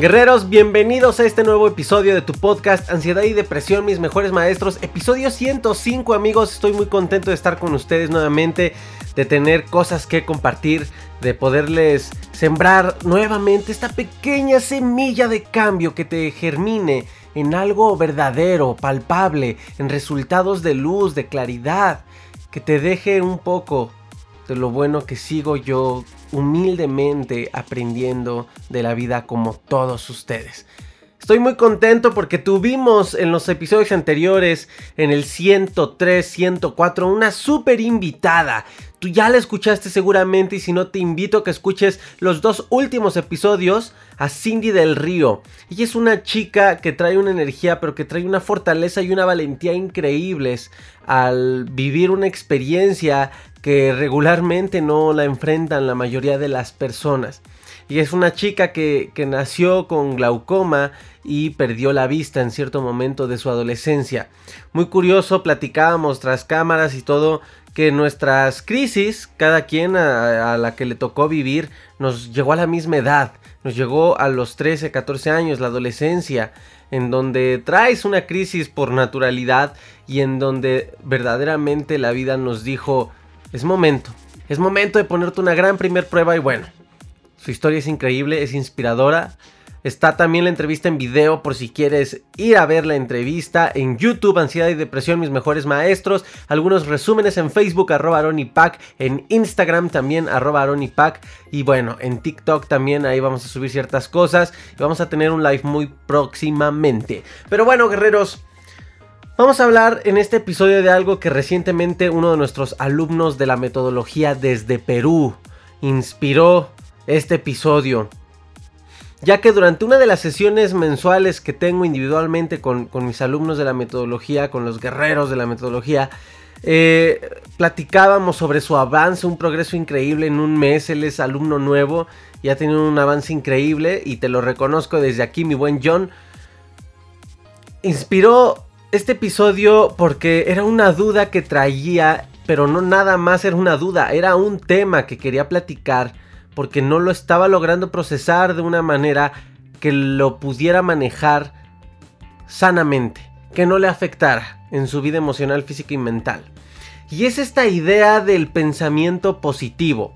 Guerreros, bienvenidos a este nuevo episodio de tu podcast Ansiedad y Depresión, mis mejores maestros. Episodio 105 amigos, estoy muy contento de estar con ustedes nuevamente, de tener cosas que compartir, de poderles sembrar nuevamente esta pequeña semilla de cambio que te germine en algo verdadero, palpable, en resultados de luz, de claridad, que te deje un poco de lo bueno que sigo yo humildemente aprendiendo de la vida como todos ustedes. Estoy muy contento porque tuvimos en los episodios anteriores, en el 103, 104, una súper invitada. Tú ya la escuchaste seguramente y si no te invito a que escuches los dos últimos episodios a Cindy del Río. Ella es una chica que trae una energía pero que trae una fortaleza y una valentía increíbles al vivir una experiencia que regularmente no la enfrentan la mayoría de las personas. Y es una chica que, que, nació con glaucoma y perdió la vista en cierto momento de su adolescencia. Muy curioso, platicábamos tras cámaras y todo que nuestras crisis, cada quien a, a, la que le tocó vivir, nos llegó a la misma edad. Nos llegó a los 13, 14 años, la adolescencia, en donde traes una crisis por naturalidad y en donde verdaderamente la vida nos dijo, es momento. Es momento de ponerte una gran primer prueba y bueno, su historia es increíble, es inspiradora. Está también la entrevista en video por si quieres ir a ver la entrevista en YouTube, Ansiedad y Depresión, mis mejores maestros. Algunos resúmenes en Facebook, arroba aronipac, en Instagram también, arroba aronipac. Y bueno, en TikTok también, ahí vamos a subir ciertas cosas. Y vamos a tener un live muy próximamente. Pero bueno, guerreros, Vamos a hablar en este episodio de algo que recientemente uno de nuestros alumnos de la metodología desde Perú inspiró este episodio. Ya que durante una de las sesiones mensuales que tengo individualmente con, mis alumnos de la metodología, con los guerreros de la metodología, eh, platicábamos sobre su avance, un progreso increíble en un mes. Él es alumno nuevo y ha tenido un avance increíble y te lo reconozco desde aquí, mi buen John. Inspiró este episodio porque era una duda que traía, pero no nada más era una duda, era un tema que quería platicar porque no lo estaba logrando procesar de una manera que lo pudiera manejar sanamente, que no le afectara en su vida emocional, física y mental. Y es esta idea del pensamiento positivo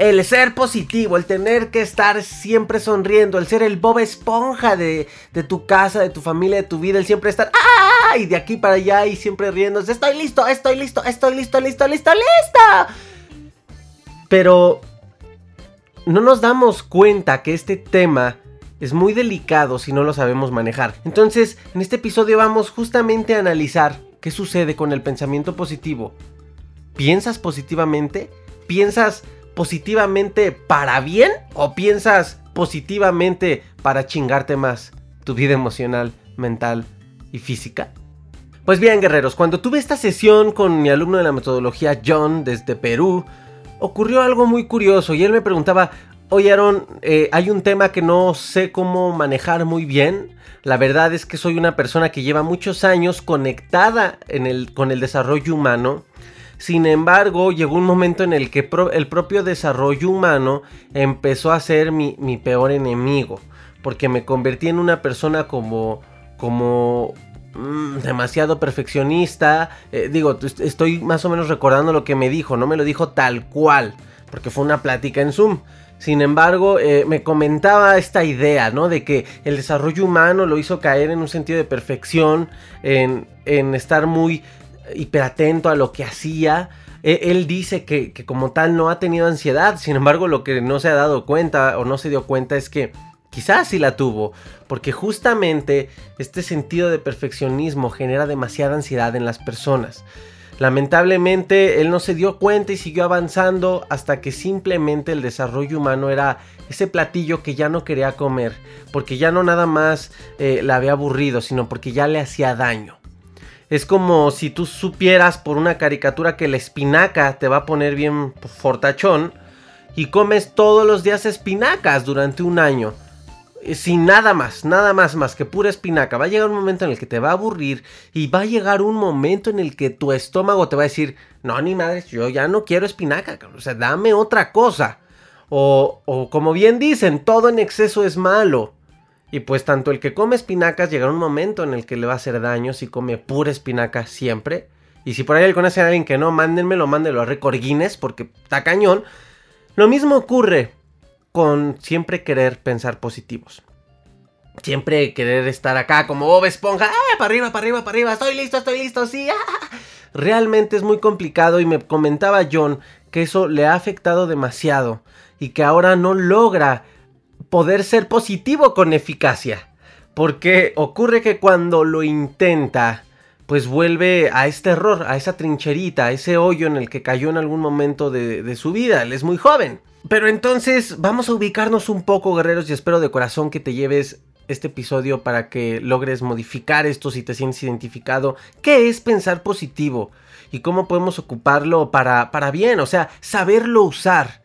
el ser positivo, el tener que estar siempre sonriendo, el ser el Bob Esponja de, tu casa, de tu familia, de tu vida, el siempre estar ¡ah! y de aquí para allá y siempre riéndose, estoy listo, estoy listo, estoy listo, listo, listo, listo. Pero no nos damos cuenta que este tema es muy delicado si no lo sabemos manejar. Entonces, en este episodio vamos justamente a analizar qué sucede con el pensamiento positivo. ¿Piensas positivamente? ¿Piensas positivamente para bien o piensas positivamente para chingarte más tu vida emocional, mental y física? Pues bien, guerreros, cuando tuve esta sesión con mi alumno de la metodología John desde Perú, ocurrió algo muy curioso y él me preguntaba, oye Aaron, eh, hay un tema que no sé cómo manejar muy bien. La verdad es que soy una persona que lleva muchos años conectada con el desarrollo humano sin embargo, llegó un momento en el que el propio desarrollo humano empezó a ser mi, peor enemigo. Porque me convertí en una persona como. como. Mm, demasiado perfeccionista. Eh, digo, estoy más o menos recordando lo que me dijo. No me lo dijo tal cual. Porque fue una plática en Zoom. Sin embargo, eh, me comentaba esta idea, ¿no? De que el desarrollo humano lo hizo caer en un sentido de perfección, en, estar muy hiperatento a lo que hacía. E, él dice que, como tal no ha tenido ansiedad, sin embargo lo que no se ha dado cuenta o no se dio cuenta es que quizás sí la tuvo, porque justamente este sentido de perfeccionismo genera demasiada ansiedad en las personas. Lamentablemente él no se dio cuenta y siguió avanzando hasta que simplemente el desarrollo humano era ese platillo que ya no quería comer, porque ya no nada más eh, la había aburrido, sino porque ya le hacía daño. Es como si tú supieras por una caricatura que la espinaca te va a poner bien fortachón y comes todos los días espinacas durante un año. Eh, sin nada más, nada más más que pura espinaca. Va a llegar un momento en el que te va a aburrir y va a llegar un momento en el que tu estómago te va a decir, no, ni madre, yo ya no quiero espinaca, o sea, dame otra cosa. O como bien dicen, todo en exceso es malo. Y pues tanto el que come espinacas llegará un momento en el que le va a hacer daño si come pura espinaca siempre. Y si por ahí conoce a alguien que no, mándenmelo, mándenlo a Record porque está cañón. Lo mismo ocurre con siempre querer pensar positivos. Siempre querer estar acá como Bob Esponja, ¡ah! Para arriba, para arriba, para arriba, estoy listo, estoy listo, sí. Ah". Realmente es muy complicado y me comentaba John que eso le ha afectado demasiado y que ahora no logra poder ser positivo con eficacia. Porque ocurre que cuando lo intenta, pues vuelve a este error, a esa trincherita, a ese hoyo en el que cayó en algún momento de, su vida. Él es muy joven. Pero entonces vamos a ubicarnos un poco, guerreros, y espero de corazón que te lleves este episodio para que logres modificar esto si te sientes identificado. ¿Qué es pensar positivo? ¿Y cómo podemos ocuparlo para, para bien? O sea, saberlo usar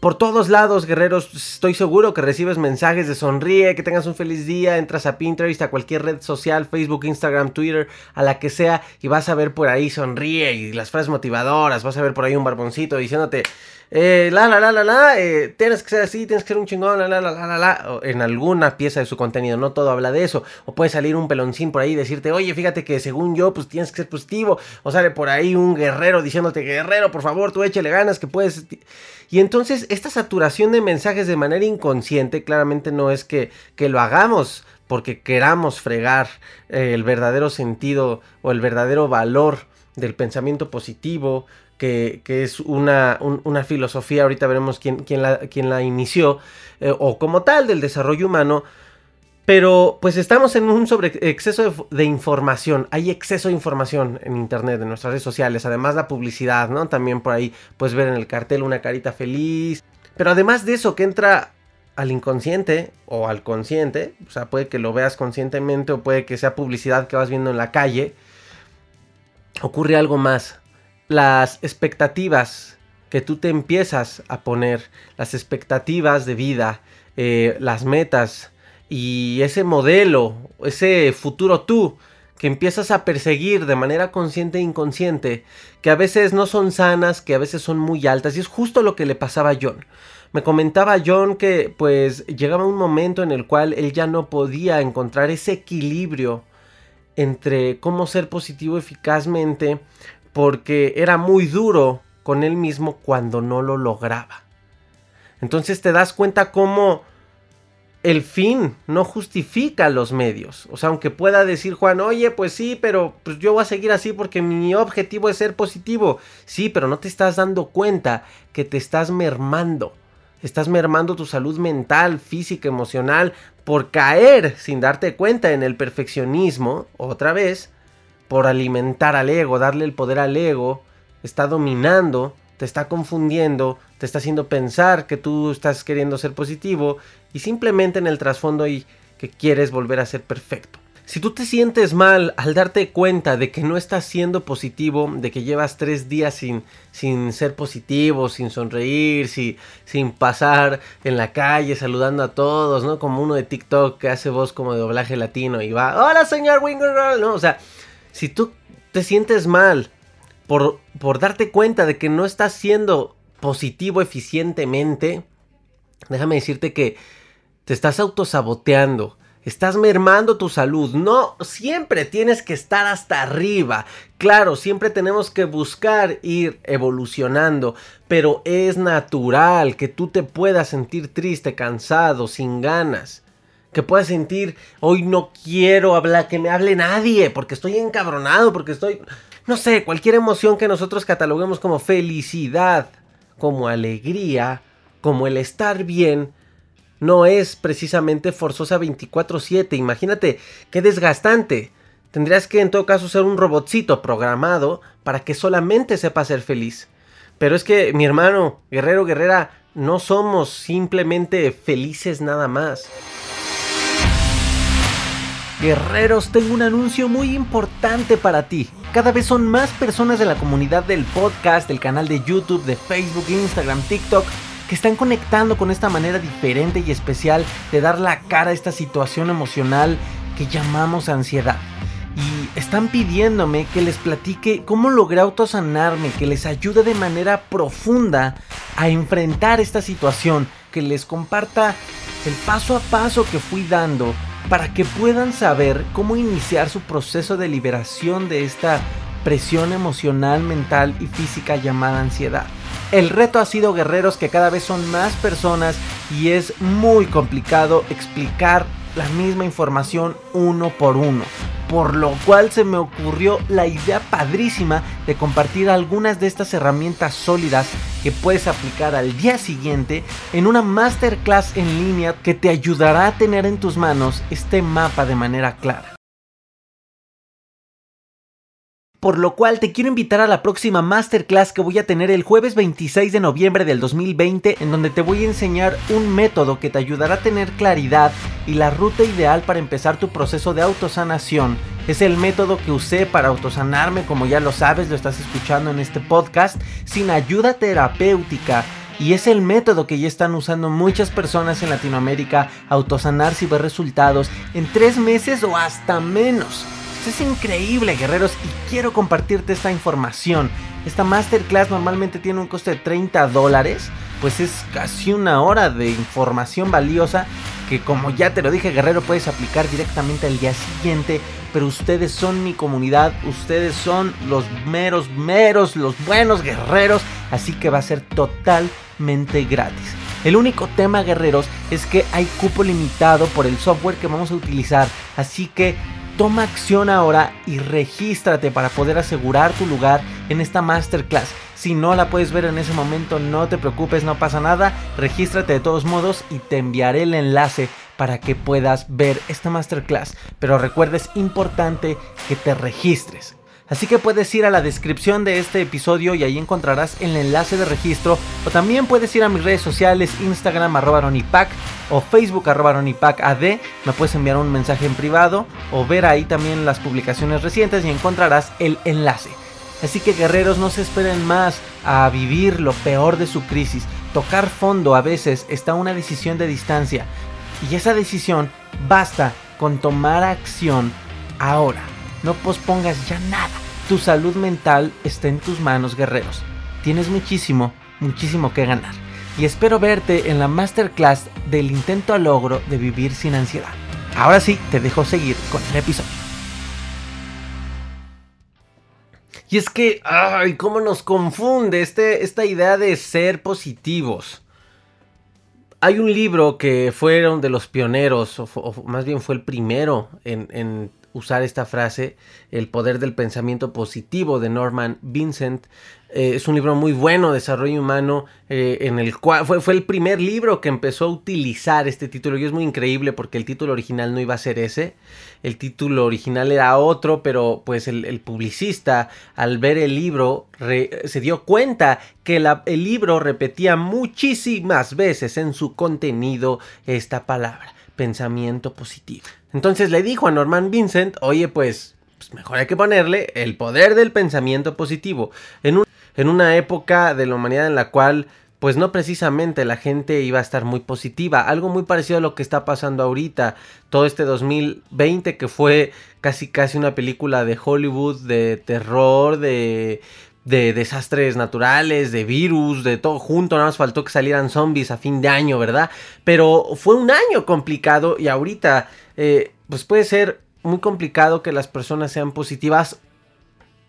por todos lados, guerreros, estoy seguro que recibes mensajes de sonríe, que tengas un feliz día, entras a Pinterest, a cualquier red social, Facebook, Instagram, Twitter, a la que sea, y vas a ver por ahí sonríe y las frases motivadoras, vas a ver por ahí un barboncito diciéndote, eh, la, la, la, la, la, eh, tienes que ser así, tienes que ser un chingón, la, la, la, la, la, en alguna pieza de su contenido, no todo habla de eso, o puede salir un peloncín por ahí y decirte, oye, fíjate que según yo, pues tienes que ser positivo, o sale por ahí un guerrero diciéndote, guerrero, por favor, tú échale ganas, que puedes... Y entonces esta saturación de mensajes de manera inconsciente claramente no es que, que lo hagamos porque queramos fregar eh, el verdadero sentido o el verdadero valor del pensamiento positivo, que, es una, una, filosofía, ahorita veremos quién, quién, la, quién la, inició, eh, o como tal del desarrollo humano, pero pues estamos en un sobre exceso de, información. Hay exceso de información en internet, en nuestras redes sociales. Además la publicidad, ¿no? También por ahí puedes ver en el cartel una carita feliz. Pero además de eso que entra al inconsciente o al consciente, o sea, puede que lo veas conscientemente o puede que sea publicidad que vas viendo en la calle, ocurre algo más. Las expectativas que tú te empiezas a poner, las expectativas de vida, eh, las metas, y ese modelo, ese futuro tú que empiezas a perseguir de manera consciente e inconsciente, que a veces no son sanas, que a veces son muy altas, y es justo lo que le pasaba a John. Me comentaba John que pues llegaba un momento en el cual él ya no podía encontrar ese equilibrio entre cómo ser positivo eficazmente, porque era muy duro con él mismo cuando no lo lograba. Entonces te das cuenta cómo el fin no justifica los medios. O sea, aunque pueda decir Juan, oye, pues sí, pero pues yo voy a seguir así porque mi objetivo es ser positivo. Sí, pero no te estás dando cuenta que te estás mermando. Estás mermando tu salud mental, física, emocional, por caer sin darte cuenta en el perfeccionismo, otra vez, por alimentar al ego, darle el poder al ego, está dominando, te está confundiendo, te está haciendo pensar que tú estás queriendo ser positivo y simplemente en el trasfondo hay que quieres volver a ser perfecto. Si tú te sientes mal al darte cuenta de que no estás siendo positivo, de que llevas tres días sin, sin ser positivo, sin sonreír, sin pasar en la calle saludando a todos, ¿no? Como uno de TikTok que hace voz como de doblaje latino y va, hola señor Winger, ¿no? O sea, si tú te sientes mal por, por darte cuenta de que no estás siendo positivo eficientemente, déjame decirte que te estás autosaboteando. Estás mermando tu salud. No siempre tienes que estar hasta arriba. Claro, siempre tenemos que buscar ir evolucionando. Pero es natural que tú te puedas sentir triste, cansado, sin ganas. Que puedas sentir, hoy no quiero hablar, que me hable nadie, porque estoy encabronado, porque estoy, no sé, cualquier emoción que nosotros cataloguemos como felicidad, como alegría, como el estar bien, no es precisamente forzosa 24/7. Imagínate qué desgastante. Tendrías que en todo caso ser un robotcito programado para que solamente sepa ser feliz. Pero es que mi hermano, guerrero, guerrera, no somos simplemente felices nada más. Guerreros, tengo un anuncio muy importante para ti. Cada vez son más personas de la comunidad del podcast, del canal de YouTube, de Facebook, Instagram, TikTok que están conectando con esta manera diferente y especial de dar la cara a esta situación emocional que llamamos ansiedad. Y están pidiéndome que les platique cómo logré autosanarme, que les ayude de manera profunda a enfrentar esta situación, que les comparta el paso a paso que fui dando para que puedan saber cómo iniciar su proceso de liberación de esta presión emocional, mental y física llamada ansiedad. El reto ha sido guerreros que cada vez son más personas y es muy complicado explicar la misma información uno por uno. Por lo cual se me ocurrió la idea padrísima de compartir algunas de estas herramientas sólidas que puedes aplicar al día siguiente en una masterclass en línea que te ayudará a tener en tus manos este mapa de manera clara. Por lo cual te quiero invitar a la próxima masterclass que voy a tener el jueves 26 de noviembre del 2020 en donde te voy a enseñar un método que te ayudará a tener claridad y la ruta ideal para empezar tu proceso de autosanación. Es el método que usé para autosanarme como ya lo sabes, lo estás escuchando en este podcast, sin ayuda terapéutica. Y es el método que ya están usando muchas personas en Latinoamérica, autosanarse y ver resultados en tres meses o hasta menos es increíble, guerreros, y quiero compartirte esta información. Esta masterclass normalmente tiene un coste de 30 dólares, pues es casi una hora de información valiosa que como ya te lo dije, guerrero, puedes aplicar directamente al día siguiente. Pero ustedes son mi comunidad, ustedes son los meros, meros, los buenos guerreros, así que va a ser totalmente gratis. El único tema, guerreros, es que hay cupo limitado por el software que vamos a utilizar, así que Toma acción ahora y regístrate para poder asegurar tu lugar en esta masterclass. Si no la puedes ver en ese momento, no te preocupes, no pasa nada. Regístrate de todos modos y te enviaré el enlace para que puedas ver esta masterclass. Pero recuerda, es importante que te registres. Así que puedes ir a la descripción de este episodio y ahí encontrarás el enlace de registro. O también puedes ir a mis redes sociales, Instagram arroba ronipac o Facebook arroba ad. Me puedes enviar un mensaje en privado o ver ahí también las publicaciones recientes y encontrarás el enlace. Así que guerreros no se esperen más a vivir lo peor de su crisis. Tocar fondo a veces está una decisión de distancia. Y esa decisión basta con tomar acción ahora. No pospongas ya nada. Tu salud mental está en tus manos, guerreros. Tienes muchísimo, muchísimo que ganar. Y espero verte en la masterclass del intento a logro de vivir sin ansiedad. Ahora sí, te dejo seguir con el episodio. Y es que, ay, cómo nos confunde este, esta idea de ser positivos. Hay un libro que fueron de los pioneros, o, más bien fue el primero en usar esta frase, El poder del pensamiento positivo de Norman Vincent. Eh, es un libro muy bueno, Desarrollo Humano, eh, en el cual fue, fue, el primer libro que empezó a utilizar este título y es muy increíble porque el título original no iba a ser ese, el título original era otro, pero pues el, publicista al ver el libro se dio cuenta que el libro repetía muchísimas veces en su contenido esta palabra, pensamiento positivo. Entonces le dijo a Norman Vincent, oye pues, pues, mejor hay que ponerle el poder del pensamiento positivo. En, en una época de la humanidad en la cual pues no precisamente la gente iba a estar muy positiva. Algo muy parecido a lo que está pasando ahorita. Todo este 2020 que fue casi casi una película de Hollywood, de terror, de, de desastres naturales, de virus, de todo junto. Nada más faltó que salieran zombies a fin de año, ¿verdad? Pero fue un año complicado y ahorita eh, pues puede ser muy complicado que las personas sean positivas.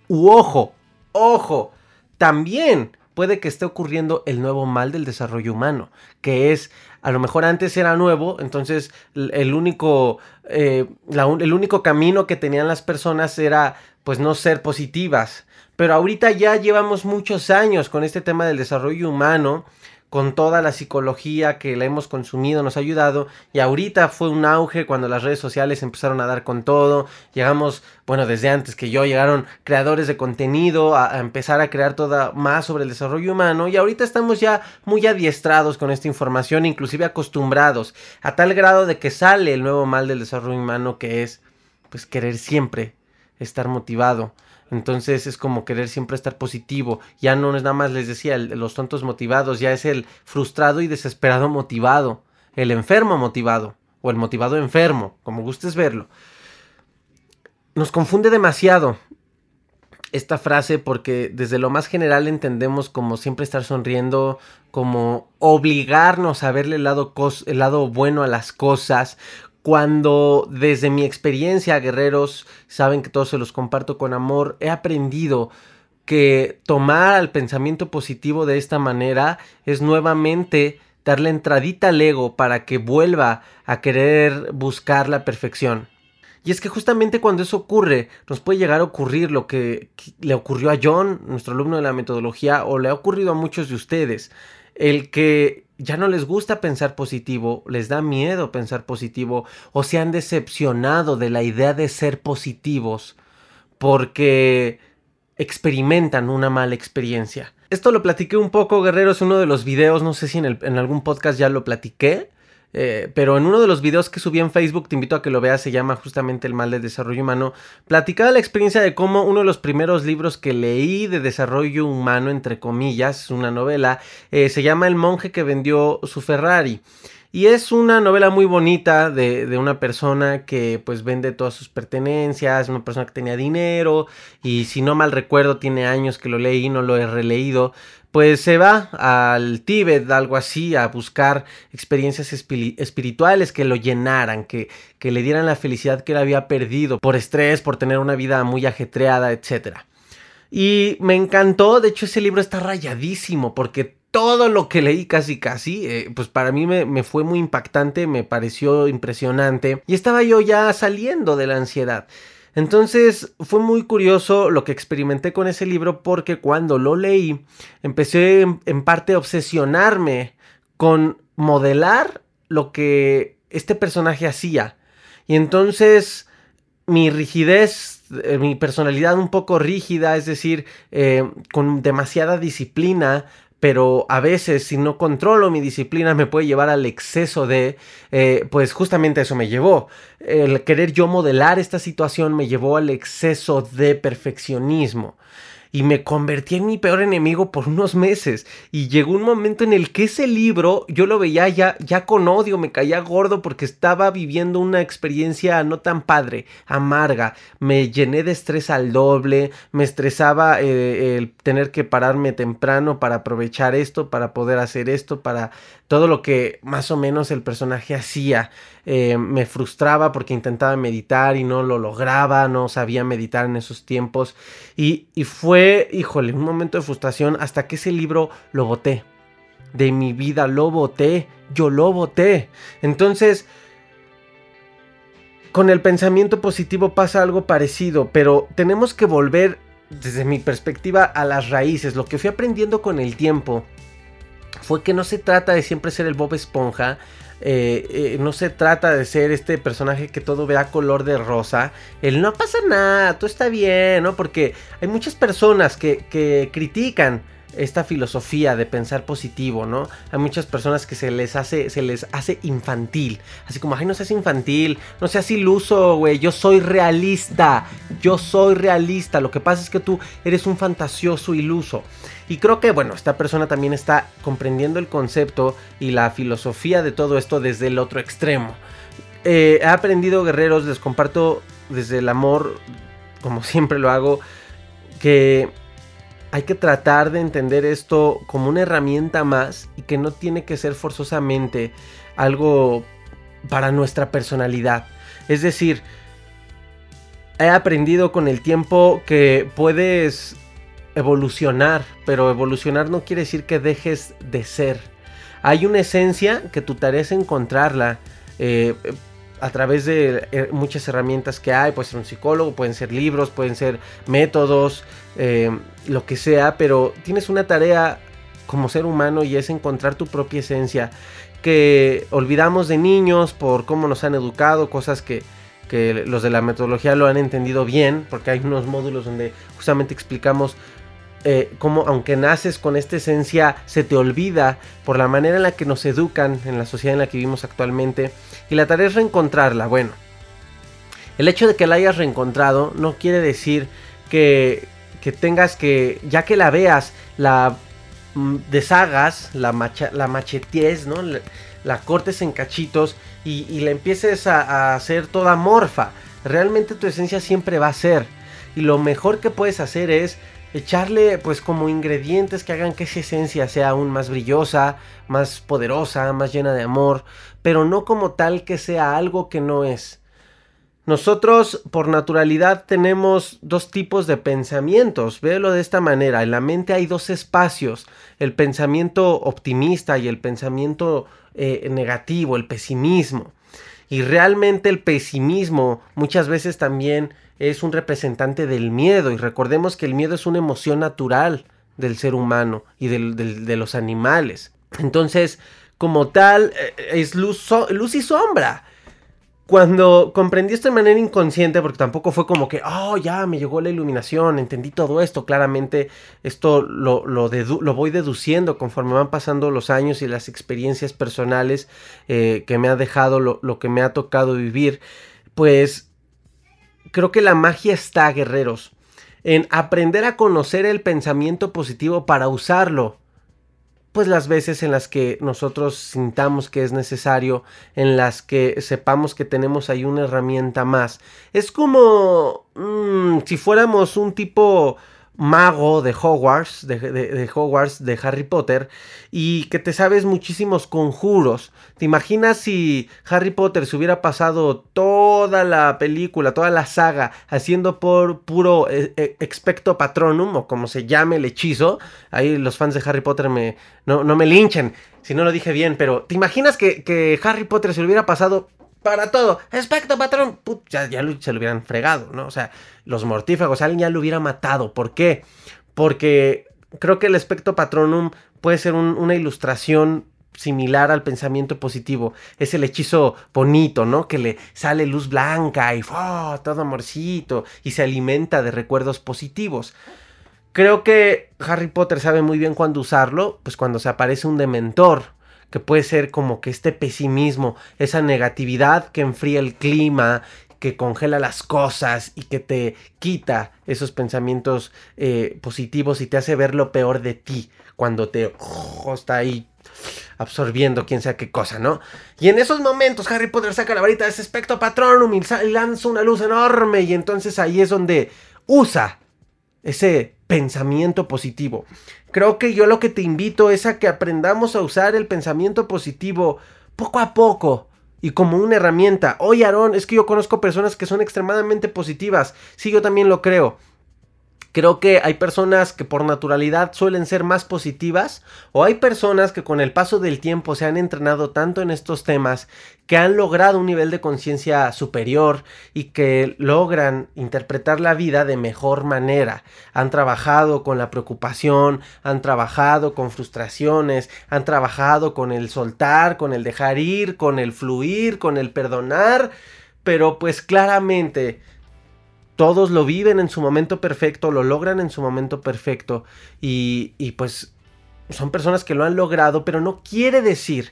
U ojo, ojo, también puede que esté ocurriendo el nuevo mal del desarrollo humano, que es, a lo mejor antes era nuevo, entonces el único, eh, el único camino que tenían las personas era pues no ser positivas. Pero ahorita ya llevamos muchos años con este tema del desarrollo humano con toda la psicología que la hemos consumido, nos ha ayudado. Y ahorita fue un auge cuando las redes sociales empezaron a dar con todo. Llegamos, bueno, desde antes que yo, llegaron creadores de contenido a, empezar a crear toda más sobre el desarrollo humano. Y ahorita estamos ya muy adiestrados con esta información, inclusive acostumbrados, a tal grado de que sale el nuevo mal del desarrollo humano que es, pues, querer siempre estar motivado entonces es como querer siempre estar positivo. Ya no es nada más, les decía, los tontos motivados, ya es el frustrado y desesperado motivado. El enfermo motivado. O el motivado enfermo, como gustes verlo. Nos confunde demasiado esta frase porque desde lo más general entendemos como siempre estar sonriendo, como obligarnos a verle el lado, el lado bueno a las cosas, cuando desde mi experiencia, guerreros, saben que todos se los comparto con amor, he aprendido que tomar al pensamiento positivo de esta manera es nuevamente darle entradita al ego para que vuelva a querer buscar la perfección. Y es que justamente cuando eso ocurre, nos puede llegar a ocurrir lo que le ocurrió a John, nuestro alumno de la metodología, o le ha ocurrido a muchos de ustedes. El que ya no les gusta pensar positivo, les da miedo pensar positivo o se han decepcionado de la idea de ser positivos porque experimentan una mala experiencia. Esto lo platiqué un poco, guerreros, en uno de los videos, no sé si en, en algún podcast ya lo platiqué, eh, pero en uno de los videos que subí en Facebook, te invito a que lo veas, se llama justamente El mal del desarrollo humano, platicaba la experiencia de cómo uno de los primeros libros que leí de desarrollo humano, entre comillas, una novela, eh, se llama El monje que vendió su Ferrari. Y es una novela muy bonita de, de, una persona que pues vende todas sus pertenencias, una persona que tenía dinero y si no mal recuerdo tiene años que lo leí, no lo he releído, pues se va al Tíbet, algo así, a buscar experiencias espirituales que lo llenaran, que, que le dieran la felicidad que él había perdido por estrés, por tener una vida muy ajetreada, etc. Y me encantó, de hecho ese libro está rayadísimo porque todo lo que leí casi casi, eh, pues para mí me, me, fue muy impactante, me pareció impresionante y estaba yo ya saliendo de la ansiedad. Entonces fue muy curioso lo que experimenté con ese libro porque cuando lo leí empecé en, parte a obsesionarme con modelar lo que este personaje hacía. Y entonces mi rigidez, eh, mi personalidad un poco rígida, es decir, eh, con demasiada disciplina, pero a veces si no controlo mi disciplina me puede llevar al exceso de, eh, pues justamente eso me llevó. El querer yo modelar esta situación me llevó al exceso de perfeccionismo y me convertí en mi peor enemigo por unos meses. Y llegó un momento en el que ese libro yo lo veía ya, ya con odio, me caía gordo porque estaba viviendo una experiencia no tan padre, amarga. Me llené de estrés al doble, me estresaba eh, el tener que pararme temprano para aprovechar esto, para poder hacer esto, para todo lo que más o menos el personaje hacía. Eh, me frustraba porque intentaba meditar y no lo lograba, no sabía meditar en esos tiempos. Y, y fue, híjole, un momento de frustración hasta que ese libro lo boté. De mi vida lo boté, yo lo boté. Entonces, con el pensamiento positivo pasa algo parecido, pero tenemos que volver desde mi perspectiva a las raíces, lo que fui aprendiendo con el tiempo fue que no se trata de siempre ser el Bob Esponja, eh, eh, no se trata de ser este personaje que todo vea color de rosa. El no pasa nada, todo está bien, ¿no? Porque hay muchas personas que, que critican esta filosofía de pensar positivo, ¿no? Hay muchas personas que se les hace, se les hace infantil. Así como, ay, no seas infantil, no seas iluso, güey. Yo soy realista. Yo soy realista. Lo que pasa es que tú eres un fantasioso iluso. Y creo que, bueno, esta persona también está comprendiendo el concepto y la filosofía de todo esto desde el otro extremo. Eh, he aprendido, guerreros, les comparto desde el amor, como siempre lo hago, que hay que tratar de entender esto como una herramienta más y que no tiene que ser forzosamente algo para nuestra personalidad. Es decir, he aprendido con el tiempo que puedes evolucionar, pero evolucionar no quiere decir que dejes de ser. Hay una esencia que tu tarea es encontrarla. Eh, a través de eh, muchas herramientas que hay, puede ser un psicólogo, pueden ser libros, pueden ser métodos, eh, lo que sea, pero tienes una tarea como ser humano y es encontrar tu propia esencia que olvidamos de niños por cómo nos han educado, cosas que, que los de la metodología lo han entendido bien, porque hay unos módulos donde justamente explicamos eh, cómo aunque naces con esta esencia, se te olvida por la manera en la que nos educan en la sociedad en la que vivimos actualmente. Y la tarea es reencontrarla. Bueno, el hecho de que la hayas reencontrado no quiere decir que, que tengas que, ya que la veas, la mm, deshagas, la, macha, la machetees, ¿no? La, cortes en cachitos y, la empieces a hacer toda morfa. Realmente tu esencia siempre va a ser. Y lo mejor que puedes hacer es echarle pues como ingredientes que hagan que esa esencia sea aún más brillosa, más poderosa, más llena de amor, pero no como tal que sea algo que no es. Nosotros por naturalidad tenemos dos tipos de pensamientos, véelo de esta manera, en la mente hay dos espacios, el pensamiento optimista y el pensamiento eh, negativo, el pesimismo. Y realmente el pesimismo muchas veces también es un representante del miedo y recordemos que el miedo es una emoción natural del ser humano y de los animales. Entonces, como tal, eh, es luz, luz y sombra cuando comprendí esto de manera inconsciente, porque tampoco fue como que, oh, ya me llegó la iluminación, entendí todo esto, claramente esto lo, lo, voy deduciendo conforme van pasando los años y las experiencias personales eh, que me ha dejado, lo, lo que me ha tocado vivir, pues creo que la magia está, guerreros, en aprender a conocer el pensamiento positivo para usarlo. Pues las veces en las que nosotros sintamos que es necesario, en las que sepamos que tenemos ahí una herramienta más. Es como mmm, si fuéramos un tipo mago de Hogwarts, de, Hogwarts, de Harry Potter, y que te sabes muchísimos conjuros. ¿Te imaginas si Harry Potter se hubiera pasado toda la película, toda la saga, haciendo por puro eh, eh, expecto patronum, o como se llame el hechizo? Ahí los fans de Harry Potter me, no, me linchen si no lo dije bien, pero ¿te imaginas que, que Harry Potter se hubiera pasado para todo. Espectro, patrón. ya, se lo hubieran fregado, ¿no? O sea, los mortífagos, alguien ya lo hubiera matado. ¿Por qué? Porque creo que el espectro patronum puede ser una ilustración similar al pensamiento positivo. Es el hechizo bonito, ¿no? Que le sale luz blanca y todo amorcito y se alimenta de recuerdos positivos. Creo que Harry Potter sabe muy bien cuándo usarlo, pues cuando se aparece un dementor que puede ser como que este pesimismo, esa negatividad que enfría el clima, que congela las cosas y que te quita esos pensamientos eh, positivos y te hace ver lo peor de ti cuando te está ahí absorbiendo quién sea qué cosa, ¿no? Y en esos momentos Harry Potter saca la varita de ese espectro patronum y lanza una luz enorme y entonces ahí es donde usa ese pensamiento positivo. Creo que yo lo que te invito es a que aprendamos a usar el pensamiento positivo poco a poco y como una herramienta. Oye, Aarón, es que yo conozco personas que son extremadamente positivas. Sí, yo también lo creo. Creo que hay personas que por naturalidad suelen ser más positivas o hay personas que con el paso del tiempo se han entrenado tanto en estos temas que han logrado un nivel de conciencia superior y que logran interpretar la vida de mejor manera. Han trabajado con la preocupación, han trabajado con frustraciones, han trabajado con el soltar, con el dejar ir, con el fluir, con el perdonar, pero pues claramente todos lo viven en su momento perfecto, lo logran en su momento perfecto y, y, pues son personas que lo han logrado, pero no quiere decir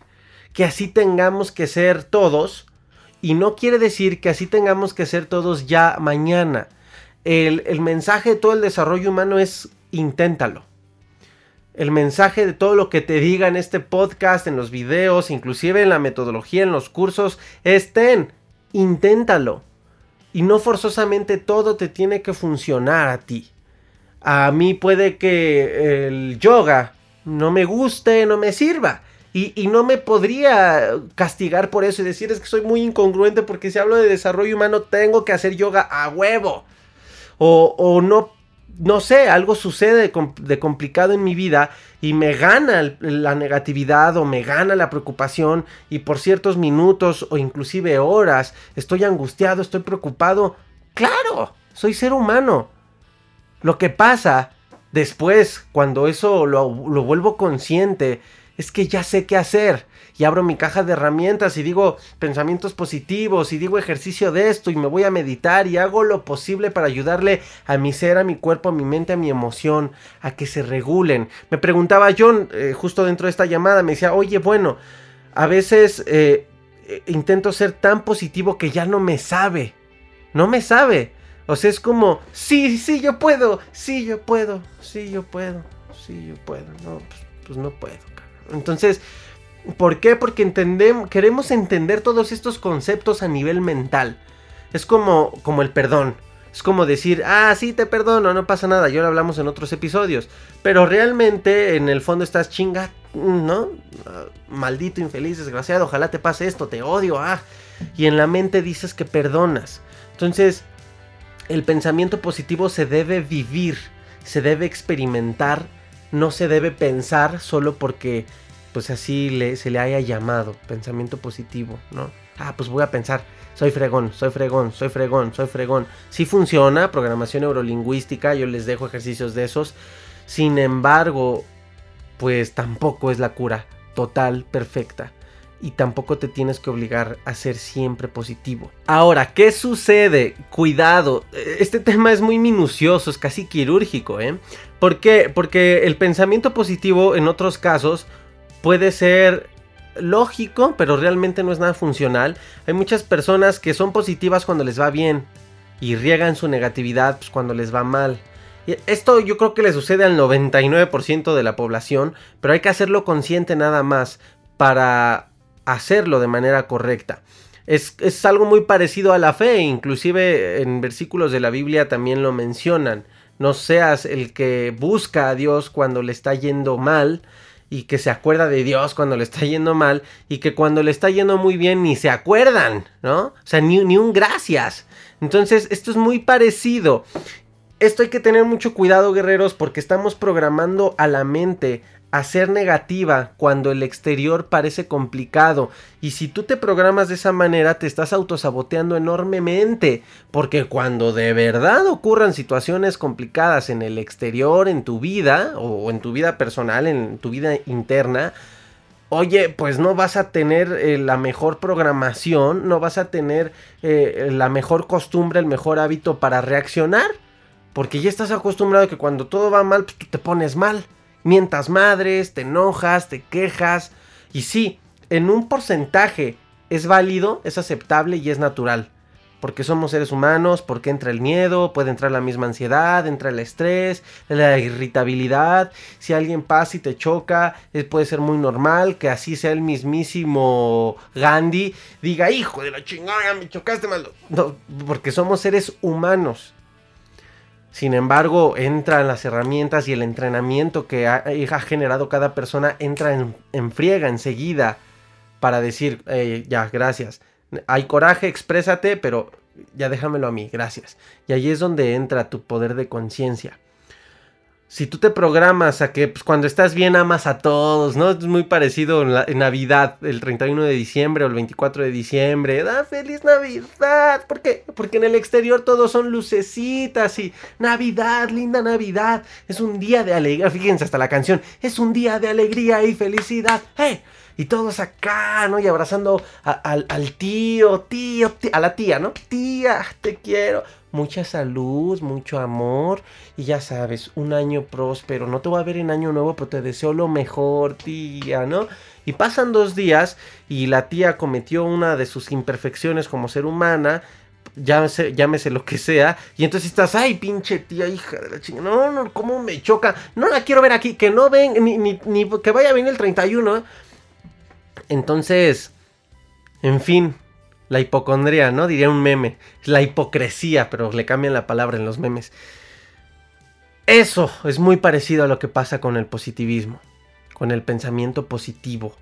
que así tengamos que ser todos y no quiere decir que así tengamos que ser todos ya mañana. El, el mensaje de todo el desarrollo humano es inténtalo. El mensaje de todo lo que te diga en este podcast, en los videos, inclusive en la metodología, en los cursos, es ten, inténtalo y no forzosamente todo te tiene que funcionar a ti. A mí puede que el yoga no me guste, no me sirva. Y, no me podría castigar por eso y decir es que soy muy incongruente porque si hablo de desarrollo humano tengo que hacer yoga a huevo. O, o no no sé, algo sucede de, complicado en mi vida y me gana la negatividad o me gana la preocupación y por ciertos minutos o inclusive horas estoy angustiado, estoy preocupado. Claro, soy ser humano. Lo que pasa después, cuando eso lo, vuelvo consciente, es que ya sé qué hacer y abro mi caja de herramientas y digo pensamientos positivos y digo ejercicio de esto y me voy a meditar y hago lo posible para ayudarle a mi ser, a mi cuerpo, a mi mente, a mi emoción, a que se regulen. Me preguntaba John eh, justo dentro de esta llamada, me decía, oye, bueno, a veces eh, eh, intento ser tan positivo que ya no me sabe, no me sabe. O sea, es como, sí, sí, yo puedo, sí, yo puedo, sí, yo puedo, sí, yo puedo. No, pues, pues no puedo. Entonces, ¿por qué? Porque queremos entender todos estos conceptos a nivel mental. Es como, como el perdón. Es como decir, ah, sí, te perdono, no pasa nada, ya lo hablamos en otros episodios. Pero realmente en el fondo estás chinga, ¿no? Ah, maldito, infeliz, desgraciado, ojalá te pase esto, te odio, ah. Y en la mente dices que perdonas. Entonces, el pensamiento positivo se debe vivir, se debe experimentar no se debe pensar solo porque pues así se le haya llamado pensamiento positivo, ¿no? Ah, pues voy a pensar, soy fregón, soy fregón, soy fregón, soy fregón. Sí funciona, programación neurolingüística, yo les dejo ejercicios de esos. Sin embargo, pues tampoco es la cura total, perfecta y tampoco te tienes que obligar a ser siempre positivo. Ahora, ¿qué sucede? Cuidado, este tema es muy minucioso, es casi quirúrgico, ¿eh? ¿Por qué? Porque el pensamiento positivo en otros casos puede ser lógico, pero realmente no es nada funcional. Hay muchas personas que son positivas cuando les va bien y riegan su negatividad pues, cuando les va mal. Esto yo creo que le sucede al 99% de la población, pero hay que hacerlo consciente nada más para hacerlo de manera correcta. Es, algo muy parecido a la fe, inclusive en versículos de la Biblia también lo mencionan. No seas el que busca a Dios cuando le está yendo mal y que se acuerda de Dios cuando le está yendo mal y que cuando le está yendo muy bien ni se acuerdan, ¿no? O sea, ni, ni un gracias. Entonces, esto es muy parecido. Esto hay que tener mucho cuidado, guerreros, porque estamos programando a la mente a ser negativa cuando el exterior parece complicado. Y si tú te programas de esa manera, te estás autosaboteando enormemente. Porque cuando de verdad ocurran situaciones complicadas en el exterior, en tu vida, o en tu vida personal, en tu vida interna, oye, pues no vas a tener eh, la mejor programación, no vas a tener eh, la mejor costumbre, el mejor hábito para reaccionar. Porque ya estás acostumbrado a que cuando todo va mal, pues tú te pones mal. Mientas madres, te enojas, te quejas. Y sí, en un porcentaje es válido, es aceptable y es natural. Porque somos seres humanos, porque entra el miedo, puede entrar la misma ansiedad, entra el estrés, la irritabilidad. Si alguien pasa y te choca, puede ser muy normal que así sea el mismísimo Gandhi. Diga, hijo de la chingada, me chocaste mal. No, porque somos seres humanos. Sin embargo, entran las herramientas y el entrenamiento que ha, generado cada persona entra en, friega enseguida para decir, ya, gracias. Hay coraje, exprésate, pero ya déjamelo a mí, gracias. Y ahí es donde entra tu poder de conciencia si tú te programas a que pues, cuando estás bien amas a todos, ¿no? Es muy parecido en, Navidad, el 31 de diciembre o el 24 de diciembre. ¡Da feliz Navidad! ¿Por qué? Porque en el exterior todos son lucecitas y Navidad, linda Navidad. Es un día de alegría. Fíjense hasta la canción. Es un día de alegría y felicidad. ¡Hey! Y todos acá, ¿no? Y abrazando al, tío, tío, a la tía, ¿no? Tía, te quiero mucha salud, mucho amor y ya sabes, un año próspero. No te voy a ver en año nuevo, pero te deseo lo mejor, tía, ¿no? Y pasan dos días y la tía cometió una de sus imperfecciones como ser humana. Llámese, llámese lo que sea. Y entonces estás, ay, pinche tía, hija de la chingada. No, no, cómo me choca. No la quiero ver aquí. Que no ven, ni, ni, ni que vaya bien el 31. Entonces, en fin, la hipocondría, ¿no? Diría un meme. La hipocresía, pero le cambian la palabra en los memes. Eso es muy parecido a lo que pasa con el positivismo, con el pensamiento positivo.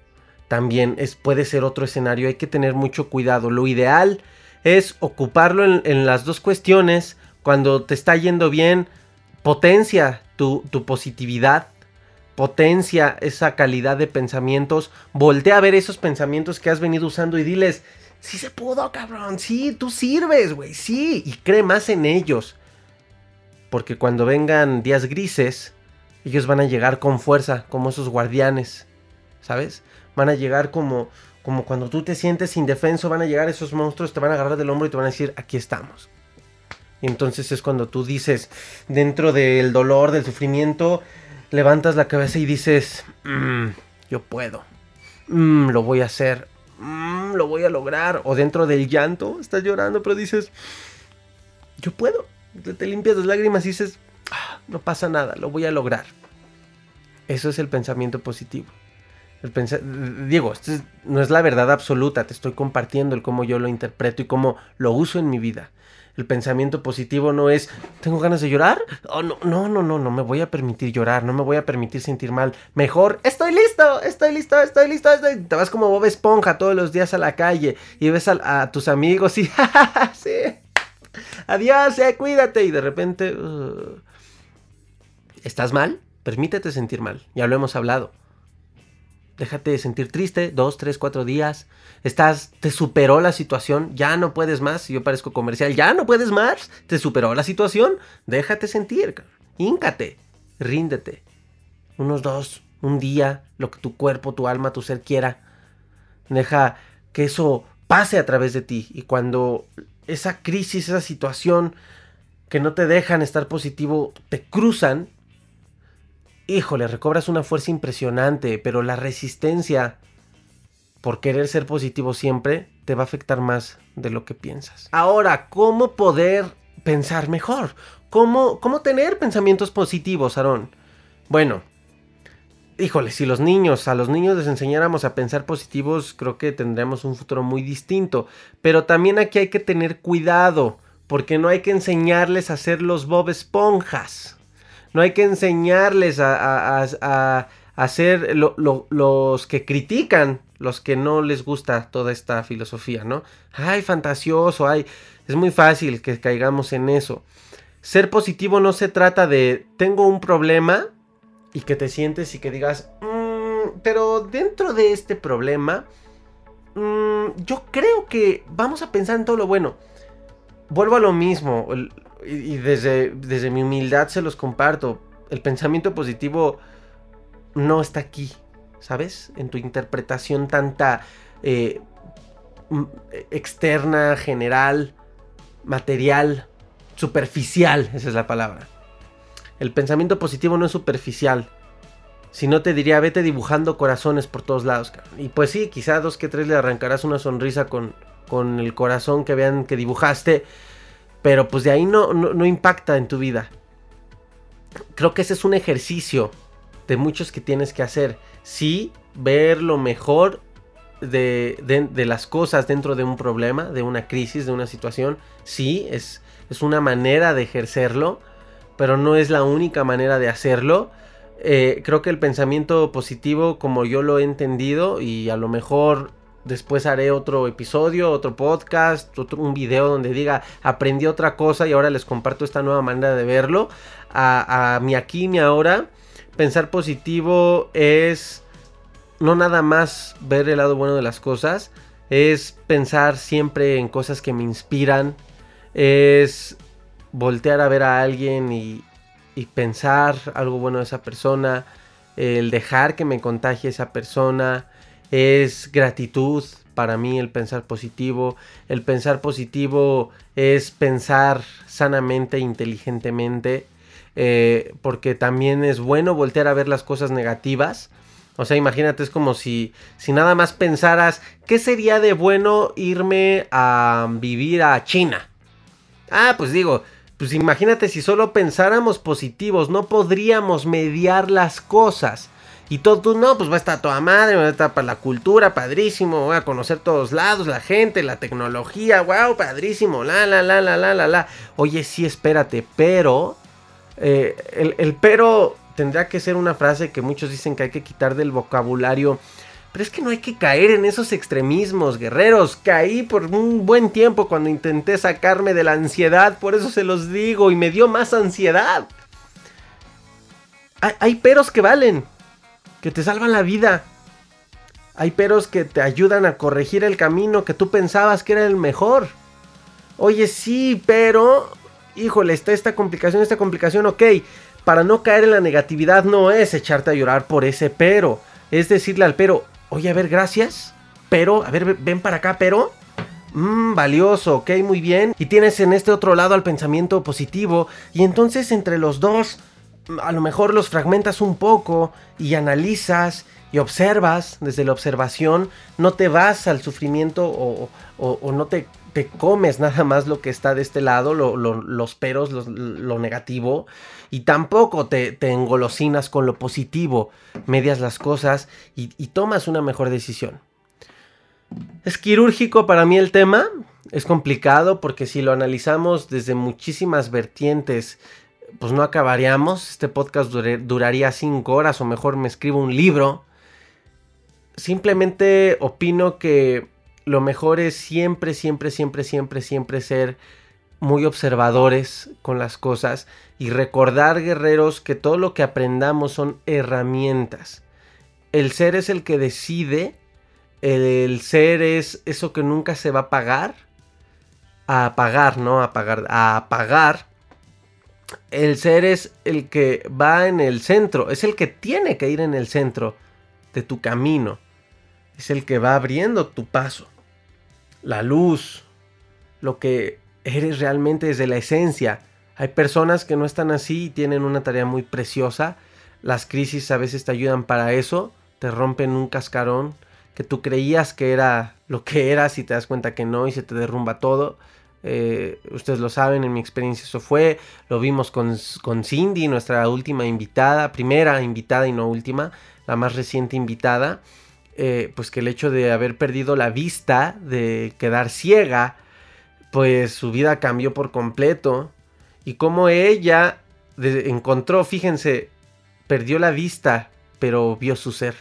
también es, puede ser otro escenario. Hay que tener mucho cuidado. Lo ideal es ocuparlo en, las dos cuestiones. Cuando te está yendo bien, potencia tu, tu positividad potencia esa calidad de pensamientos, voltea a ver esos pensamientos que has venido usando y diles, sí se pudo, cabrón, sí, tú sirves, güey, sí, y cree más en ellos. Porque cuando vengan días grises, ellos van a llegar con fuerza, como esos guardianes, ¿sabes? Van a llegar como, como cuando tú te sientes indefenso, van a llegar esos monstruos, te van a agarrar del hombro y te van a decir, aquí estamos. Y entonces es cuando tú dices, dentro del dolor, del sufrimiento, levantas la cabeza y dices, mm, yo puedo, mm, lo voy a hacer, mm, lo voy a lograr. O dentro del llanto, estás llorando, pero dices, yo puedo. Te, limpias las lágrimas y dices, ah, no pasa nada, lo voy a lograr. Eso es el pensamiento positivo. Diego, esto no es la verdad absoluta, te estoy compartiendo el cómo yo lo interpreto y cómo lo uso en mi vida. El pensamiento positivo no es, ¿tengo ganas de llorar? Oh, no, no, no, no, no me voy a permitir llorar, no me voy a permitir sentir mal. Mejor, estoy listo, estoy listo, estoy listo, Te vas como Bob Esponja todos los días a la calle y ves a, tus amigos y, adiós, eh, cuídate. Y de repente, uh, ¿estás mal? Permítete sentir mal, ya lo hemos hablado. Déjate de sentir triste, dos, tres, cuatro días. Estás, te superó la situación, ya no puedes más. Yo parezco comercial, ya no puedes más. Te superó la situación, déjate sentir. Híncate, ríndete. Unos dos, un día, lo que tu cuerpo, tu alma, tu ser quiera. Deja que eso pase a través de ti. Y cuando esa crisis, esa situación que no te dejan estar positivo, te cruzan, híjole, recobras una fuerza impresionante, pero la resistencia por querer ser positivo siempre te va a afectar más de lo que piensas. Ahora, ¿cómo poder pensar mejor? ¿Cómo, cómo tener pensamientos positivos, Aarón? Bueno, híjole, si los niños, a los niños les enseñáramos a pensar positivos, creo que tendríamos un futuro muy distinto. Pero también aquí hay que tener cuidado, porque no hay que enseñarles a ser los Bob Esponjas. No hay que enseñarles a, a, a, ser los que critican, los que no les gusta toda esta filosofía, ¿no? Ay, fantasioso, ay, es muy fácil que caigamos en eso. Ser positivo no se trata de tengo un problema y que te sientes y que digas, mm, pero dentro de este problema, mm, yo creo que vamos a pensar en todo lo bueno. Vuelvo a lo mismo y, desde, desde mi humildad se los comparto. El pensamiento positivo no está aquí, ¿sabes? En tu interpretación tanta eh, externa, general, material, superficial, esa es la palabra. El pensamiento positivo no es superficial. Si no te diría, vete dibujando corazones por todos lados. Y pues sí, quizá dos que tres le arrancarás una sonrisa con, con el corazón que vean que dibujaste. Pero pues de ahí no, no, impacta en tu vida. Creo que ese es un ejercicio de muchos que tienes que hacer. Sí, ver lo mejor de, de, las cosas dentro de un problema, de una crisis, de una situación. Sí, es, es una manera de ejercerlo, pero no es la única manera de hacerlo. Eh, creo que el pensamiento positivo, como yo lo he entendido, y a lo mejor Después haré otro episodio, otro podcast, otro, un video donde diga aprendí otra cosa y ahora les comparto esta nueva manera de verlo. A, a mi aquí, mi ahora. Pensar positivo es no nada más ver el lado bueno de las cosas. Es pensar siempre en cosas que me inspiran. Es voltear a ver a alguien y, y pensar algo bueno de esa persona. El dejar que me contagie esa persona es gratitud para mí el pensar positivo. El pensar positivo es pensar sanamente, inteligentemente, eh, porque también es bueno voltear a ver las cosas negativas. O sea, imagínate, es como si, si nada más pensaras, ¿qué sería de bueno irme a vivir a China? Ah, pues digo, pues imagínate si solo pensáramos positivos, no podríamos mediar las cosas. Y todo, no, pues va a estar toda madre, va a estar para la cultura, padrísimo, voy a conocer todos lados, la gente, la tecnología, wow, padrísimo, la, la, la, la, la, la, la. Oye, sí, espérate, pero, eh, el, el pero tendría que ser una frase que muchos dicen que hay que quitar del vocabulario, Pero es que no hay que caer en esos extremismos, guerreros. Caí por un buen tiempo cuando intenté sacarme de la ansiedad, por eso se los digo, y me dio más ansiedad. Hay, hay peros que valen, que te salvan la vida. Hay peros que te ayudan a corregir el camino que tú pensabas que era el mejor. Oye, sí, pero... Híjole, está esta complicación, esta complicación, ok. Para no caer en la negatividad no es echarte a llorar por ese pero. Es decirle al pero, oye, a ver, gracias. Pero, a ver, ven para acá, pero... Mmm, valioso, ok, muy bien. Y tienes en este otro lado al pensamiento positivo. Y entonces entre los dos, a lo mejor los fragmentas un poco y analizas y observas desde la observación, no te vas al sufrimiento o, no te, te, comes nada más lo que está de este lado, los peros, lo negativo, y tampoco te, engolosinas con lo positivo, medias las cosas y, y tomas una mejor decisión. Es quirúrgico para mí el tema, es complicado porque si lo analizamos desde muchísimas vertientes, pues no acabaríamos. Este podcast duraría cinco horas o mejor me escribo un libro simplemente opino que lo mejor es siempre, siempre, siempre, siempre, siempre ser muy observadores con las cosas y recordar, guerreros, que todo lo que aprendamos son herramientas. El ser es el que decide, el ser es eso que nunca se va a pagar, a apagar, ¿no? A apagar, a apagar. El ser es el que va en el centro, es el que tiene que ir en el centro de tu camino es el que va abriendo tu paso. La luz, lo que eres realmente desde la esencia. Hay personas que no están así y tienen una tarea muy preciosa. Las crisis a veces te ayudan para eso, te rompen un cascarón que tú creías que era lo que eras y te das cuenta que no y se te derrumba todo. Eh, ustedes lo saben, en mi experiencia eso fue. Lo vimos con, con Cindy, nuestra última invitada, primera invitada y no última, la más reciente invitada. Eh, pues que el hecho de haber perdido la vista, de quedar ciega, pues su vida cambió por completo. Y como ella encontró, fíjense, perdió la vista, pero vio su ser,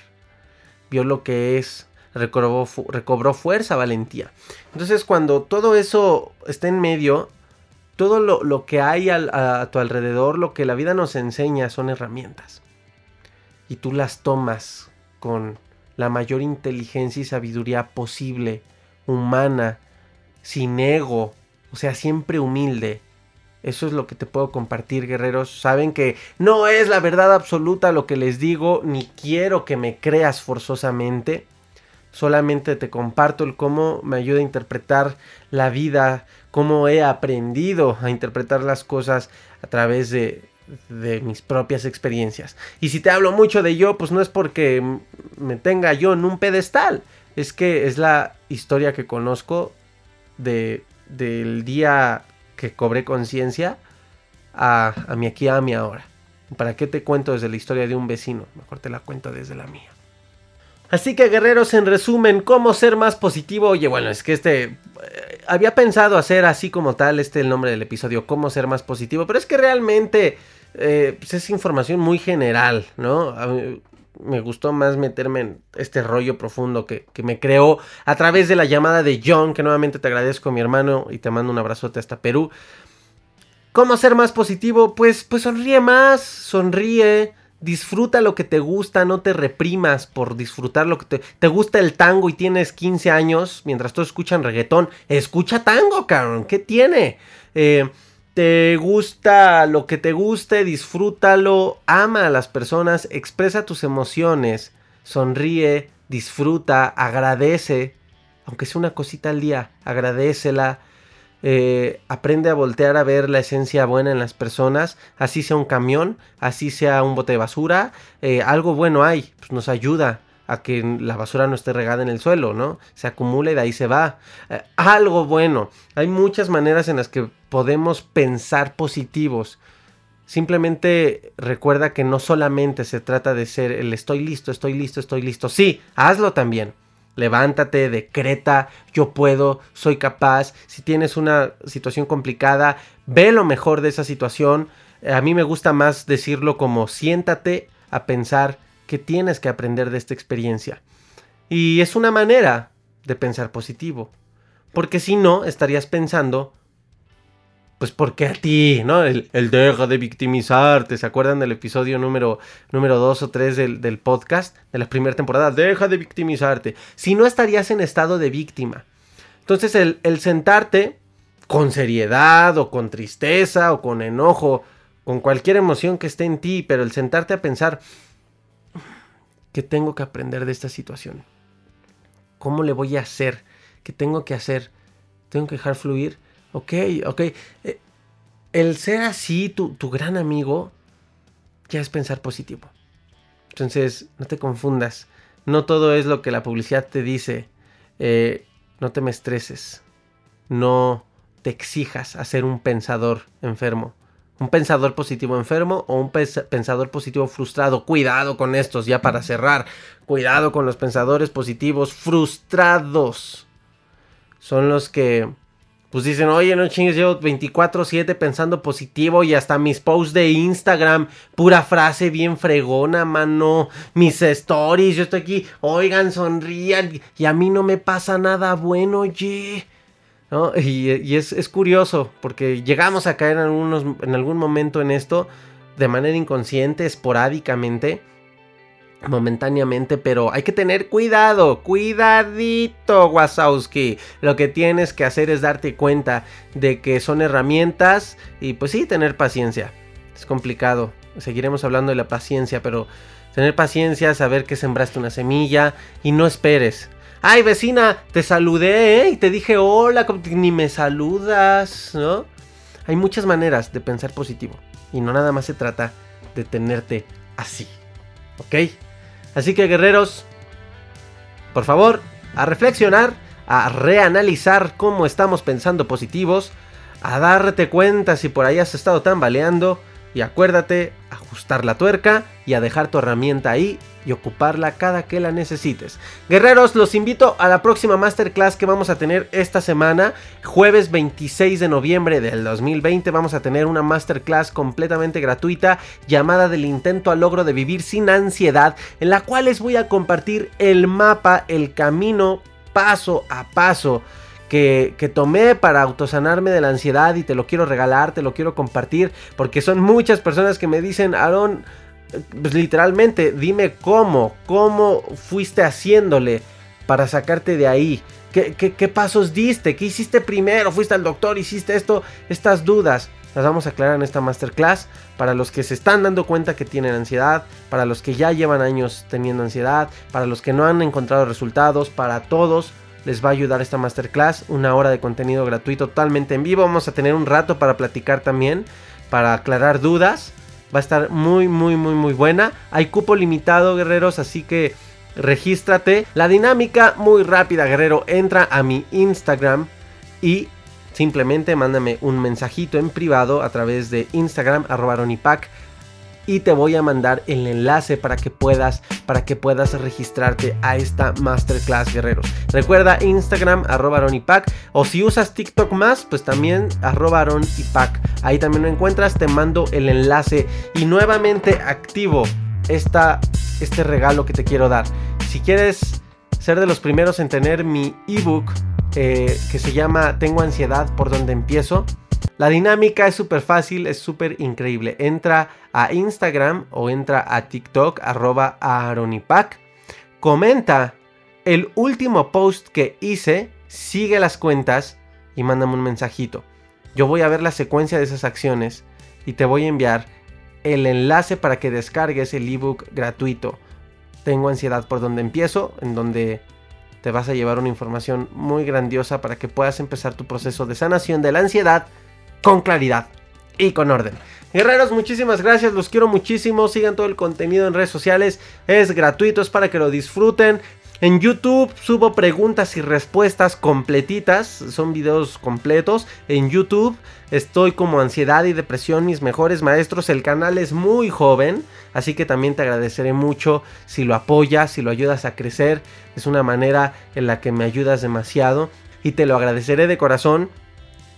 vio lo que es, recobró, recobró fuerza, valentía. Entonces cuando todo eso está en medio, todo lo, que hay a tu alrededor, lo que la vida nos enseña son herramientas. Y tú las tomas con la mayor inteligencia y sabiduría posible, humana, sin ego, o sea, siempre humilde. Eso es lo que te puedo compartir, guerreros. Saben que no es la verdad absoluta lo que les digo, ni quiero que me creas forzosamente. Solamente te comparto el cómo me ayuda a interpretar la vida, cómo he aprendido a interpretar las cosas a través de, de mis propias experiencias. Y si te hablo mucho de yo, pues no es porque me tenga yo en un pedestal, es que es la historia que conozco de, del día que cobré conciencia a, a mi aquí, a mi ahora. ¿Para qué te cuento desde la historia de un vecino? Mejor te la cuento desde la mía. Así que guerreros, en resumen, ¿cómo ser más positivo? Oye, bueno, es que este... Eh, había pensado hacer así como tal este el nombre del episodio, ¿cómo ser más positivo? Pero es que realmente eh, pues es información muy general, ¿no? me gustó más meterme en este rollo profundo que, me creó a través de la llamada de John, que nuevamente te agradezco, mi hermano, y te mando un abrazote hasta Perú. ¿Cómo ser más positivo? Pues, pues sonríe más, sonríe disfruta lo que te gusta, no te reprimas por disfrutar lo que te, te gusta el tango y tienes 15 años, mientras todos escuchan reggaetón, escucha tango, cabrón, ¿qué tiene? Eh, te gusta lo que te guste, disfrútalo, ama a las personas, expresa tus emociones, sonríe, disfruta, agradece, aunque sea una cosita al día, agradecela eh, aprende a voltear a ver la esencia buena en las personas, así sea un camión, así sea un bote de basura, eh, algo bueno hay, pues nos ayuda a que la basura no esté regada en el suelo, ¿no? Se acumula y de ahí se va. Eh, algo bueno. Hay muchas maneras en las que podemos pensar positivos. Simplemente recuerda que no solamente se trata de ser el estoy listo, estoy listo, estoy listo. Sí, hazlo también levántate, decreta, yo puedo, soy capaz. Si tienes una situación complicada, ve lo mejor de esa situación. A mí me gusta más decirlo como siéntate a pensar que tienes que aprender de esta experiencia. Y es una manera de pensar positivo. Porque si no, estarías pensando, pues ¿por qué a ti? ¿No? El, deja de victimizarte. ¿Se acuerdan del episodio número, número 2 o 3 del, del podcast? De la primera temporada. Deja de victimizarte. Si no, estarías en estado de víctima. Entonces el, el sentarte con seriedad o con tristeza o con enojo, con cualquier emoción que esté en ti, pero el sentarte a pensar, ¿qué tengo que aprender de esta situación? ¿Cómo le voy a hacer? ¿Qué tengo que hacer? ¿Tengo que dejar fluir? Ok, ok. Eh, el ser así, tu, tu gran amigo, ya es pensar positivo. Entonces, no te confundas. No todo es lo que la publicidad te dice. Eh, no te me estreses. No te exijas a ser un pensador enfermo. Un pensador positivo enfermo o un pensador positivo frustrado. Cuidado con estos, ya para cerrar. Cuidado con los pensadores positivos frustrados. Son los que pues dicen, oye, no chingues, yo 24-7 pensando positivo y hasta mis posts de Instagram, pura frase bien fregona, mano. Mis stories, yo estoy aquí, oigan, sonrían y a mí no me pasa nada bueno, oye. Y, es, es, curioso porque llegamos a caer en, algunos, en algún momento en esto de manera inconsciente, esporádicamente momentáneamente, pero hay que tener cuidado, cuidadito, Wasowski. Lo que tienes que hacer es darte cuenta de que son herramientas y pues sí, tener paciencia. Es complicado, seguiremos hablando de la paciencia, pero tener paciencia, saber que sembraste una semilla y no esperes. Ay, vecina, te saludé ¿eh? y te dije hola, ni me saludas, ¿no? Hay muchas maneras de pensar positivo y no nada más se trata de tenerte así, ¿ok? Así que guerreros, por favor, a reflexionar, a reanalizar cómo estamos pensando positivos, a darte cuenta si por ahí has estado tambaleando y acuérdate, ajustar la tuerca y a dejar tu herramienta ahí y ocuparla cada que la necesites. Guerreros, los invito a la próxima masterclass que vamos a tener esta semana, jueves 26 de noviembre del 2020. Vamos a tener una masterclass completamente gratuita llamada del intento al logro de vivir sin ansiedad, en la cual les voy a compartir el mapa, el camino paso a paso que, tomé para autosanarme de la ansiedad y te lo quiero regalar, te lo quiero compartir, porque son muchas personas que me dicen, Aaron, pues, literalmente, dime cómo, cómo fuiste haciéndole para sacarte de ahí. ¿Qué, ¿Qué, pasos diste? ¿Qué hiciste primero? ¿Fuiste al doctor? ¿Hiciste esto? Estas dudas las vamos a aclarar en esta masterclass. Para los que se están dando cuenta que tienen ansiedad, para los que ya llevan años teniendo ansiedad, para los que no han encontrado resultados, para todos les va a ayudar esta masterclass. Una hora de contenido gratuito totalmente en vivo. Vamos a tener un rato para platicar también, para aclarar dudas. Va a estar muy, muy, muy, muy buena. Hay cupo limitado, guerreros, así que regístrate. La dinámica muy rápida, guerrero. Entra a mi Instagram y simplemente mándame un mensajito en privado a través de Instagram, arroba y te voy a mandar el enlace para que puedas para que puedas registrarte a esta masterclass guerreros recuerda Instagram arroba aronipac o si usas TikTok más pues también arroba aronipac. Ahí también lo encuentras te mando el enlace y nuevamente activo esta, este regalo que te quiero dar. Si quieres ser de los primeros en tener mi ebook eh, que se llama Tengo ansiedad por donde empiezo la dinámica es súper fácil, es súper increíble. Entra a Instagram o entra a TikTok, arroba Aronipac. Comenta el último post que hice, sigue las cuentas y mándame un mensajito. Yo voy a ver la secuencia de esas acciones y te voy a enviar el enlace para que descargues el ebook gratuito. Tengo ansiedad por donde empiezo, en donde te vas a llevar una información muy grandiosa para que puedas empezar tu proceso de sanación de la ansiedad con claridad y con orden. Guerreros, muchísimas gracias, los quiero muchísimo. Sigan todo el contenido en redes sociales, es gratuito, es para que lo disfruten. En YouTube subo preguntas y respuestas completitas, son videos completos. En YouTube estoy como ansiedad y depresión, mis mejores maestros. El canal es muy joven, así que también te agradeceré mucho si lo apoyas, si lo ayudas a crecer. Es una manera en la que me ayudas demasiado y te lo agradeceré de corazón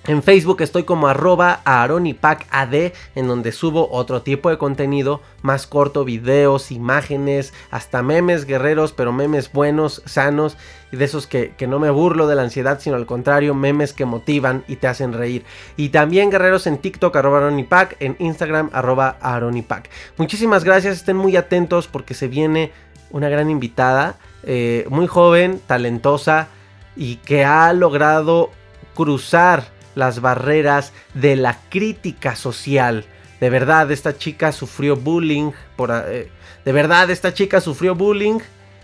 En Facebook estoy como arroba AD, en donde subo otro tipo de contenido más corto, videos, imágenes, hasta memes guerreros, pero memes buenos, sanos, y de esos que, no me burlo de la ansiedad, sino al contrario, memes que motivan y te hacen reír. Y también guerreros en TikTok, arroba Aronipac, en Instagram, arroba Aronipac. Muchísimas gracias, estén muy atentos porque se viene una gran invitada, eh, muy joven, talentosa y que ha logrado cruzar las barreras de la crítica social. De verdad, esta chica sufrió bullying. Por, eh, de verdad, esta chica sufrió bullying.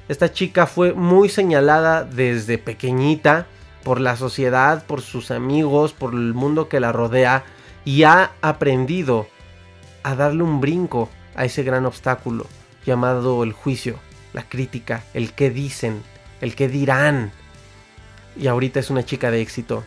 Esta chica fue muy señalada desde pequeñita por la sociedad, por sus amigos, por el mundo que la rodea. Y ha aprendido a darle un brinco a ese gran obstáculo llamado el juicio, la crítica, el qué dicen, el qué dirán. Y ahorita es una chica de éxito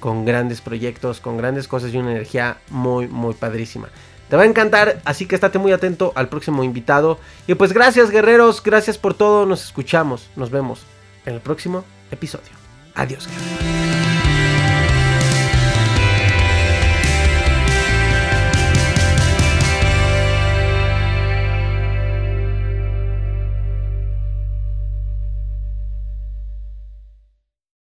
con grandes proyectos, con grandes cosas y una energía muy, muy padrísima. Te va a encantar, así que estate muy atento al próximo invitado. Y pues gracias guerreros, gracias por todo, nos escuchamos, nos vemos en el próximo episodio. Adiós. Guerreros.